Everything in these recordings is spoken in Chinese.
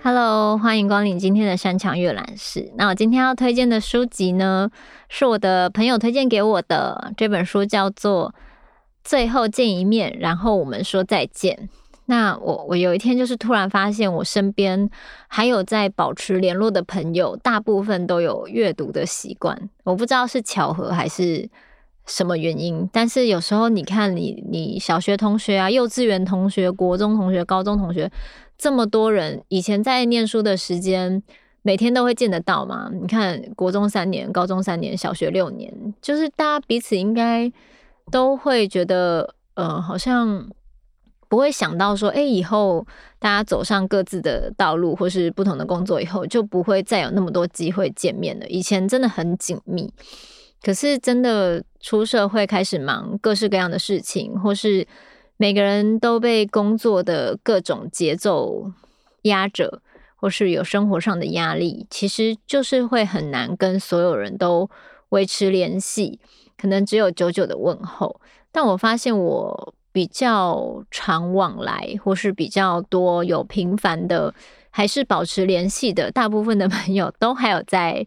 Hello，欢迎光临今天的山墙阅览室。那我今天要推荐的书籍呢，是我的朋友推荐给我的。这本书叫做《最后见一面，然后我们说再见》。那我我有一天就是突然发现，我身边还有在保持联络的朋友，大部分都有阅读的习惯。我不知道是巧合还是什么原因，但是有时候你看你你小学同学啊、幼稚园同学、国中同学、高中同学。这么多人以前在念书的时间，每天都会见得到嘛？你看，国中三年，高中三年，小学六年，就是大家彼此应该都会觉得，呃，好像不会想到说，哎，以后大家走上各自的道路，或是不同的工作以后，就不会再有那么多机会见面了。以前真的很紧密，可是真的出社会开始忙各式各样的事情，或是。每个人都被工作的各种节奏压着，或是有生活上的压力，其实就是会很难跟所有人都维持联系，可能只有久久的问候。但我发现我比较常往来，或是比较多有频繁的，还是保持联系的，大部分的朋友都还有在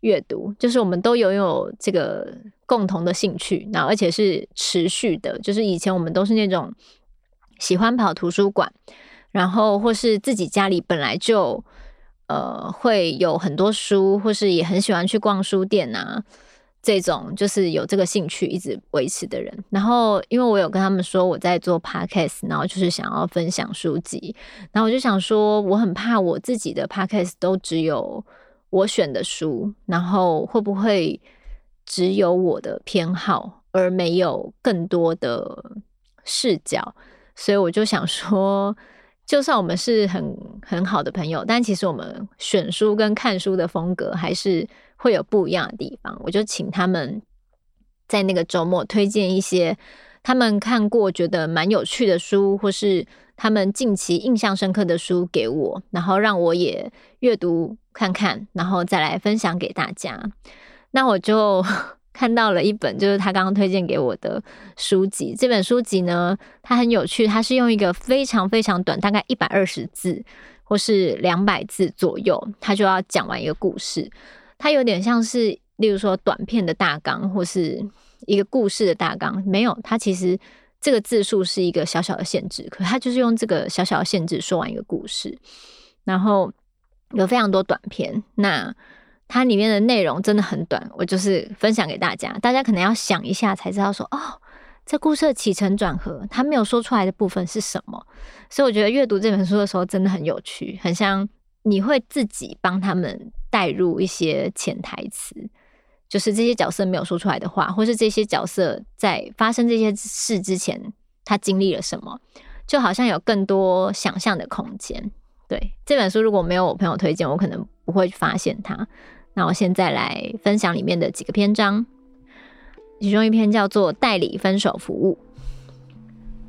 阅读，就是我们都拥有这个。共同的兴趣，然后而且是持续的，就是以前我们都是那种喜欢跑图书馆，然后或是自己家里本来就呃会有很多书，或是也很喜欢去逛书店啊，这种就是有这个兴趣一直维持的人。然后因为我有跟他们说我在做 podcast，然后就是想要分享书籍，然后我就想说我很怕我自己的 podcast 都只有我选的书，然后会不会？只有我的偏好，而没有更多的视角，所以我就想说，就算我们是很很好的朋友，但其实我们选书跟看书的风格还是会有不一样的地方。我就请他们在那个周末推荐一些他们看过觉得蛮有趣的书，或是他们近期印象深刻的书给我，然后让我也阅读看看，然后再来分享给大家。那我就看到了一本，就是他刚刚推荐给我的书籍。这本书籍呢，它很有趣，它是用一个非常非常短，大概一百二十字或是两百字左右，它就要讲完一个故事。它有点像是，例如说短片的大纲，或是一个故事的大纲。没有，它其实这个字数是一个小小的限制，可它就是用这个小小的限制说完一个故事。然后有非常多短片，那。它里面的内容真的很短，我就是分享给大家，大家可能要想一下才知道说，哦，这故事的起承转合，他没有说出来的部分是什么。所以我觉得阅读这本书的时候真的很有趣，很像你会自己帮他们带入一些潜台词，就是这些角色没有说出来的话，或是这些角色在发生这些事之前，他经历了什么，就好像有更多想象的空间。对，这本书，如果没有我朋友推荐，我可能不会发现它。那我现在来分享里面的几个篇章，其中一篇叫做“代理分手服务”。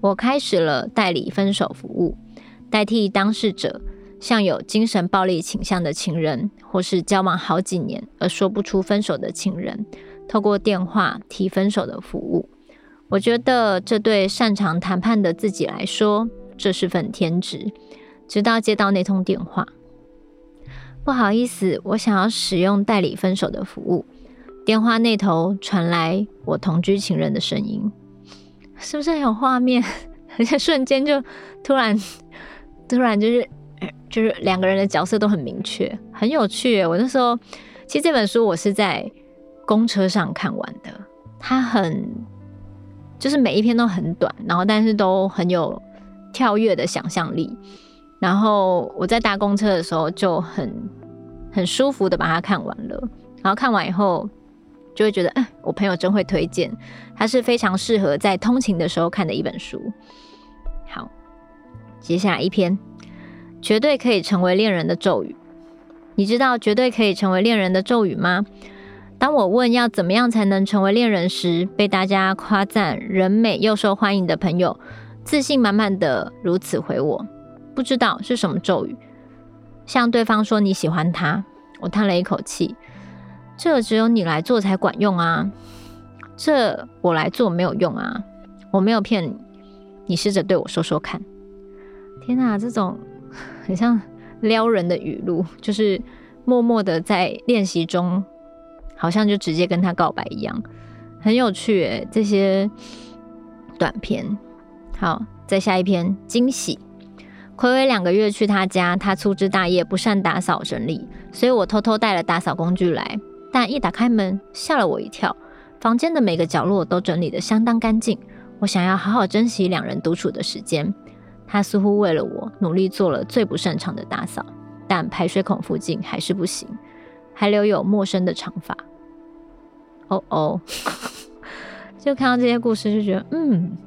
我开始了代理分手服务，代替当事者向有精神暴力倾向的情人，或是交往好几年而说不出分手的情人，透过电话提分手的服务。我觉得这对擅长谈判的自己来说，这是份天职。直到接到那通电话。不好意思，我想要使用代理分手的服务。电话那头传来我同居情人的声音，是不是很有画面？而且瞬间就突然，突然就是就是两个人的角色都很明确，很有趣。我那时候其实这本书我是在公车上看完的，它很就是每一篇都很短，然后但是都很有跳跃的想象力。然后我在搭公车的时候就很很舒服的把它看完了，然后看完以后就会觉得，哎，我朋友真会推荐，它是非常适合在通勤的时候看的一本书。好，接下来一篇，绝对可以成为恋人的咒语。你知道绝对可以成为恋人的咒语吗？当我问要怎么样才能成为恋人时，被大家夸赞人美又受欢迎的朋友，自信满满的如此回我。不知道是什么咒语，向对方说你喜欢他。我叹了一口气，这只有你来做才管用啊，这我来做没有用啊，我没有骗你，你试着对我说说看。天哪，这种 很像撩人的语录，就是默默的在练习中，好像就直接跟他告白一样，很有趣诶，这些短片。好，再下一篇惊喜。睽违两个月去他家，他粗枝大叶，不善打扫整理，所以我偷偷带了打扫工具来。但一打开门，吓了我一跳，房间的每个角落都整理得相当干净。我想要好好珍惜两人独处的时间。他似乎为了我努力做了最不擅长的打扫，但排水孔附近还是不行，还留有陌生的长发。哦哦，就看到这些故事就觉得，嗯。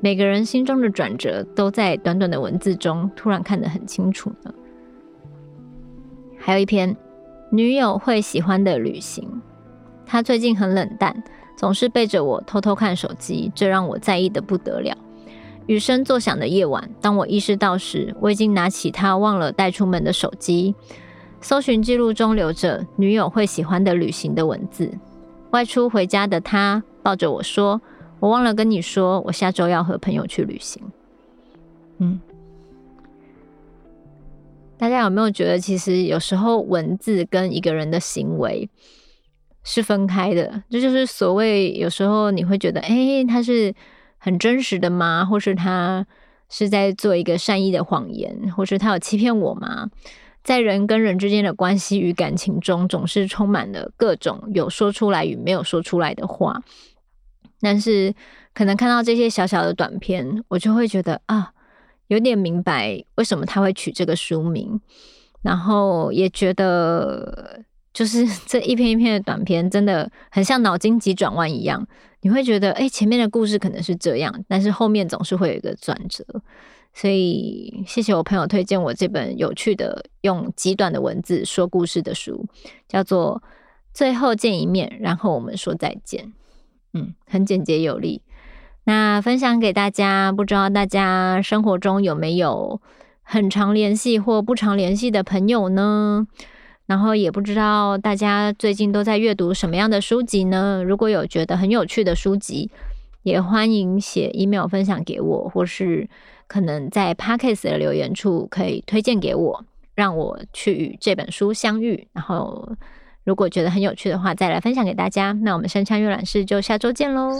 每个人心中的转折都在短短的文字中突然看得很清楚呢。还有一篇，女友会喜欢的旅行。她最近很冷淡，总是背着我偷偷看手机，这让我在意得不得了。雨声作响的夜晚，当我意识到时，我已经拿起她忘了带出门的手机，搜寻记录中留着女友会喜欢的旅行的文字。外出回家的他抱着我说。我忘了跟你说，我下周要和朋友去旅行。嗯，大家有没有觉得，其实有时候文字跟一个人的行为是分开的？这就是所谓有时候你会觉得，哎，他是很真实的吗？或是他是在做一个善意的谎言，或是他有欺骗我吗？在人跟人之间的关系与感情中，总是充满了各种有说出来与没有说出来的话。但是，可能看到这些小小的短片，我就会觉得啊，有点明白为什么他会取这个书名，然后也觉得，就是 这一篇一篇的短片，真的很像脑筋急转弯一样。你会觉得，哎，前面的故事可能是这样，但是后面总是会有一个转折。所以，谢谢我朋友推荐我这本有趣的用极短的文字说故事的书，叫做《最后见一面，然后我们说再见》。嗯，很简洁有力。那分享给大家，不知道大家生活中有没有很常联系或不常联系的朋友呢？然后也不知道大家最近都在阅读什么样的书籍呢？如果有觉得很有趣的书籍，也欢迎写 email 分享给我，或是可能在 Podcast 的留言处可以推荐给我，让我去与这本书相遇，然后。如果觉得很有趣的话，再来分享给大家。那我们山羌阅览室就下周见喽。